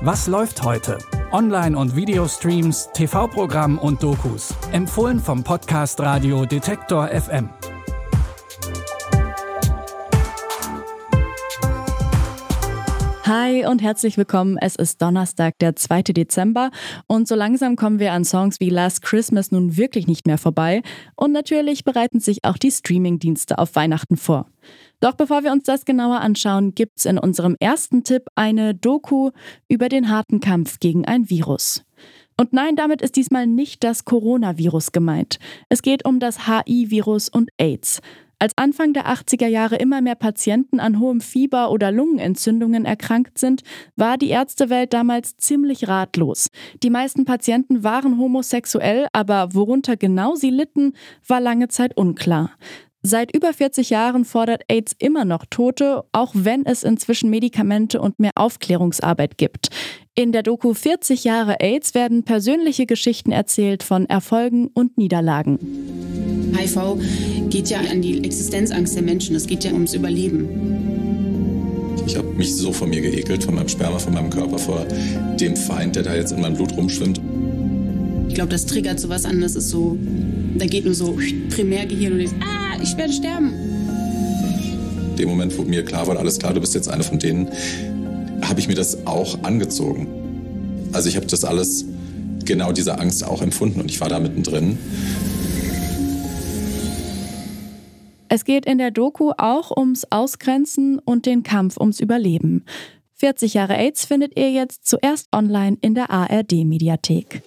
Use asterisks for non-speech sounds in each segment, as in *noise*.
Was läuft heute? Online- und Videostreams, TV-Programm und Dokus. Empfohlen vom Podcast Radio Detektor FM. Hi und herzlich willkommen. Es ist Donnerstag, der 2. Dezember und so langsam kommen wir an Songs wie Last Christmas nun wirklich nicht mehr vorbei und natürlich bereiten sich auch die Streamingdienste auf Weihnachten vor. Doch bevor wir uns das genauer anschauen, gibt's in unserem ersten Tipp eine Doku über den harten Kampf gegen ein Virus. Und nein, damit ist diesmal nicht das Coronavirus gemeint. Es geht um das HI-Virus und AIDS. Als Anfang der 80er Jahre immer mehr Patienten an hohem Fieber oder Lungenentzündungen erkrankt sind, war die Ärztewelt damals ziemlich ratlos. Die meisten Patienten waren homosexuell, aber worunter genau sie litten, war lange Zeit unklar. Seit über 40 Jahren fordert AIDS immer noch Tote, auch wenn es inzwischen Medikamente und mehr Aufklärungsarbeit gibt. In der Doku 40 Jahre AIDS werden persönliche Geschichten erzählt von Erfolgen und Niederlagen. HIV geht ja an die Existenzangst der Menschen, es geht ja ums Überleben. Ich habe mich so von mir geekelt, von meinem Sperma, von meinem Körper, vor dem Feind, der da jetzt in meinem Blut rumschwimmt. Ich glaube, das triggert sowas an, das ist so, da geht nur so Primärgehirn und ich, ah, ich werde sterben. In dem Moment, wo mir klar war, alles klar, du bist jetzt eine von denen, habe ich mir das auch angezogen. Also ich habe das alles, genau diese Angst auch empfunden und ich war da mittendrin. Es geht in der Doku auch ums Ausgrenzen und den Kampf ums Überleben. 40 Jahre AIDS findet ihr jetzt zuerst online in der ARD-Mediathek.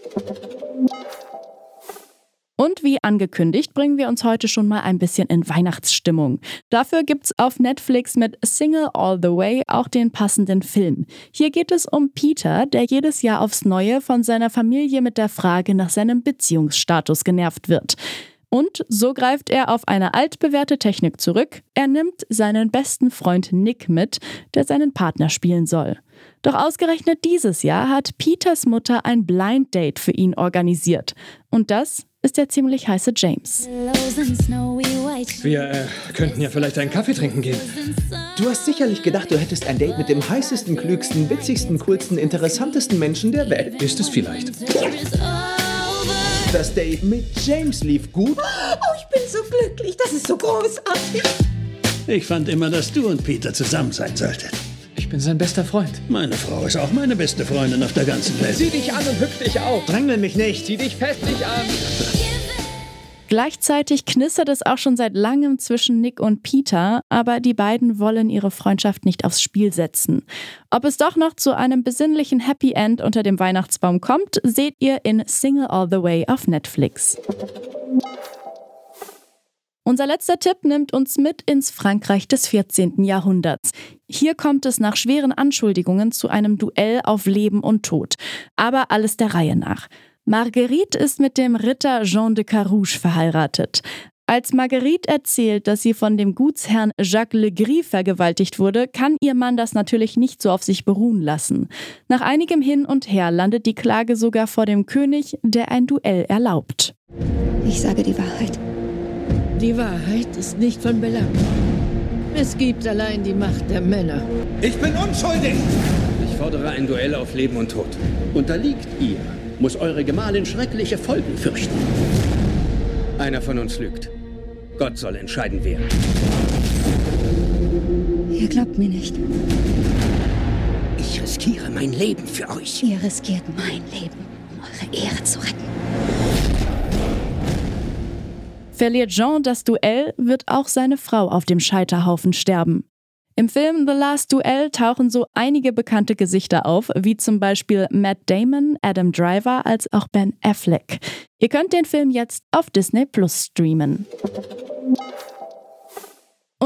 Und wie angekündigt, bringen wir uns heute schon mal ein bisschen in Weihnachtsstimmung. Dafür gibt's auf Netflix mit Single All the Way auch den passenden Film. Hier geht es um Peter, der jedes Jahr aufs Neue von seiner Familie mit der Frage nach seinem Beziehungsstatus genervt wird. Und so greift er auf eine altbewährte Technik zurück. Er nimmt seinen besten Freund Nick mit, der seinen Partner spielen soll. Doch ausgerechnet dieses Jahr hat Peters Mutter ein Blind Date für ihn organisiert. Und das ist der ziemlich heiße James. Wir äh, könnten ja vielleicht einen Kaffee trinken gehen. Du hast sicherlich gedacht, du hättest ein Date mit dem heißesten, klügsten, witzigsten, coolsten, interessantesten Menschen der Welt. Ist es vielleicht? Das Date mit James lief gut. Oh, ich bin so glücklich. Das ist so großartig. Ich fand immer, dass du und Peter zusammen sein solltet. Ich bin sein bester Freund. Meine Frau ist auch meine beste Freundin auf der ganzen Welt. Zieh dich an und hüpf dich auf. Drängel mich nicht. Zieh dich festig an. Gleichzeitig knistert es auch schon seit langem zwischen Nick und Peter, aber die beiden wollen ihre Freundschaft nicht aufs Spiel setzen. Ob es doch noch zu einem besinnlichen Happy End unter dem Weihnachtsbaum kommt, seht ihr in Single All the Way auf Netflix. Unser letzter Tipp nimmt uns mit ins Frankreich des 14. Jahrhunderts. Hier kommt es nach schweren Anschuldigungen zu einem Duell auf Leben und Tod. Aber alles der Reihe nach. Marguerite ist mit dem Ritter Jean de Carouge verheiratet. Als Marguerite erzählt, dass sie von dem Gutsherrn Jacques Legris vergewaltigt wurde, kann ihr Mann das natürlich nicht so auf sich beruhen lassen. Nach einigem Hin und Her landet die Klage sogar vor dem König, der ein Duell erlaubt. Ich sage die Wahrheit. Die Wahrheit ist nicht von Belang. Es gibt allein die Macht der Männer. Ich bin unschuldig! Ich fordere ein Duell auf Leben und Tod. Unterliegt ihr muss eure Gemahlin schreckliche Folgen fürchten. Einer von uns lügt. Gott soll entscheiden, wer. Ihr glaubt mir nicht. Ich riskiere mein Leben für euch. Ihr riskiert mein Leben, um eure Ehre zu retten. Verliert Jean das Duell, wird auch seine Frau auf dem Scheiterhaufen sterben. Im Film The Last Duel tauchen so einige bekannte Gesichter auf, wie zum Beispiel Matt Damon, Adam Driver als auch Ben Affleck. Ihr könnt den Film jetzt auf Disney Plus streamen.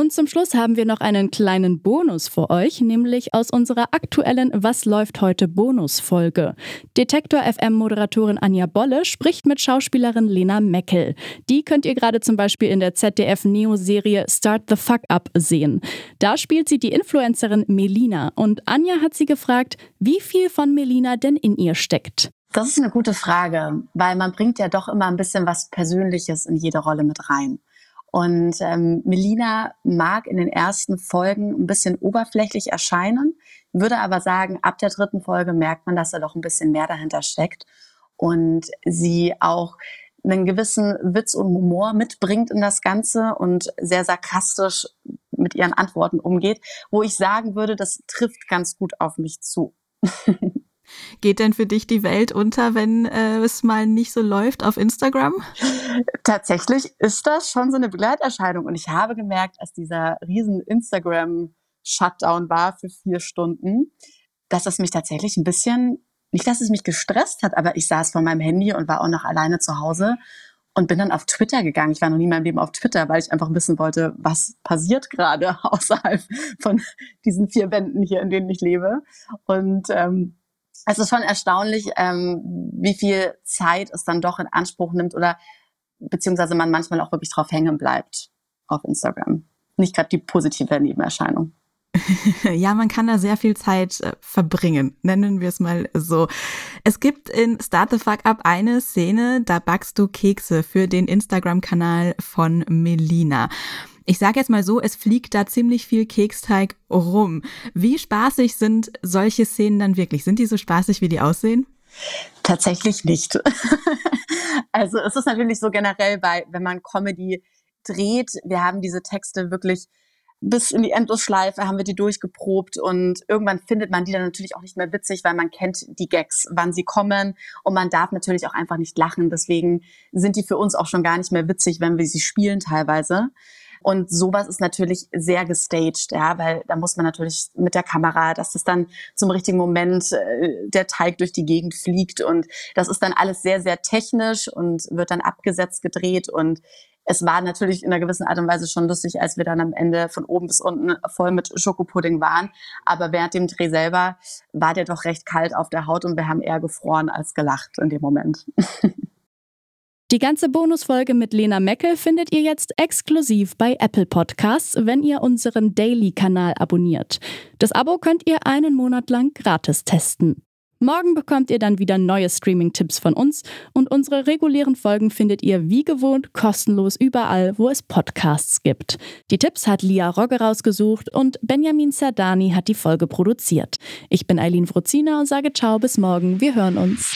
Und zum Schluss haben wir noch einen kleinen Bonus für euch, nämlich aus unserer aktuellen Was läuft heute Bonusfolge. Detektor FM Moderatorin Anja Bolle spricht mit Schauspielerin Lena Meckel. Die könnt ihr gerade zum Beispiel in der ZDF Neo Serie Start the Fuck Up sehen. Da spielt sie die Influencerin Melina und Anja hat sie gefragt, wie viel von Melina denn in ihr steckt. Das ist eine gute Frage, weil man bringt ja doch immer ein bisschen was Persönliches in jede Rolle mit rein. Und ähm, Melina mag in den ersten Folgen ein bisschen oberflächlich erscheinen, würde aber sagen, ab der dritten Folge merkt man, dass da doch ein bisschen mehr dahinter steckt und sie auch einen gewissen Witz und Humor mitbringt in das Ganze und sehr sarkastisch mit ihren Antworten umgeht, wo ich sagen würde, das trifft ganz gut auf mich zu. *laughs* Geht denn für dich die Welt unter, wenn äh, es mal nicht so läuft auf Instagram? Tatsächlich ist das schon so eine Begleiterscheinung. Und ich habe gemerkt, als dieser riesen Instagram-Shutdown war für vier Stunden, dass das mich tatsächlich ein bisschen, nicht, dass es mich gestresst hat, aber ich saß vor meinem Handy und war auch noch alleine zu Hause und bin dann auf Twitter gegangen. Ich war noch nie in meinem Leben auf Twitter, weil ich einfach wissen wollte, was passiert gerade *laughs* außerhalb von diesen vier Wänden hier, in denen ich lebe. Und ähm, es ist schon erstaunlich, ähm, wie viel Zeit es dann doch in Anspruch nimmt oder beziehungsweise man manchmal auch wirklich drauf hängen bleibt auf Instagram. Nicht gerade die positive Nebenerscheinung. *laughs* ja, man kann da sehr viel Zeit äh, verbringen, nennen wir es mal so. Es gibt in Start the Fuck Up eine Szene, da backst du Kekse für den Instagram-Kanal von Melina. Ich sage jetzt mal so, es fliegt da ziemlich viel Keksteig rum. Wie spaßig sind solche Szenen dann wirklich? Sind die so spaßig, wie die aussehen? Tatsächlich nicht. *laughs* also es ist natürlich so generell bei, wenn man Comedy dreht, wir haben diese Texte wirklich bis in die Endlosschleife haben wir die durchgeprobt und irgendwann findet man die dann natürlich auch nicht mehr witzig, weil man kennt die Gags, wann sie kommen und man darf natürlich auch einfach nicht lachen. Deswegen sind die für uns auch schon gar nicht mehr witzig, wenn wir sie spielen teilweise. Und sowas ist natürlich sehr gestaged, ja, weil da muss man natürlich mit der Kamera, dass es dann zum richtigen Moment äh, der Teig durch die Gegend fliegt und das ist dann alles sehr, sehr technisch und wird dann abgesetzt, gedreht und es war natürlich in einer gewissen Art und Weise schon lustig, als wir dann am Ende von oben bis unten voll mit Schokopudding waren. Aber während dem Dreh selber war der doch recht kalt auf der Haut und wir haben eher gefroren als gelacht in dem Moment. *laughs* Die ganze Bonusfolge mit Lena Meckel findet ihr jetzt exklusiv bei Apple Podcasts, wenn ihr unseren Daily-Kanal abonniert. Das Abo könnt ihr einen Monat lang gratis testen. Morgen bekommt ihr dann wieder neue Streaming-Tipps von uns und unsere regulären Folgen findet ihr wie gewohnt kostenlos überall, wo es Podcasts gibt. Die Tipps hat Lia Rogge rausgesucht und Benjamin Sardani hat die Folge produziert. Ich bin Eileen Fruzina und sage ciao bis morgen. Wir hören uns.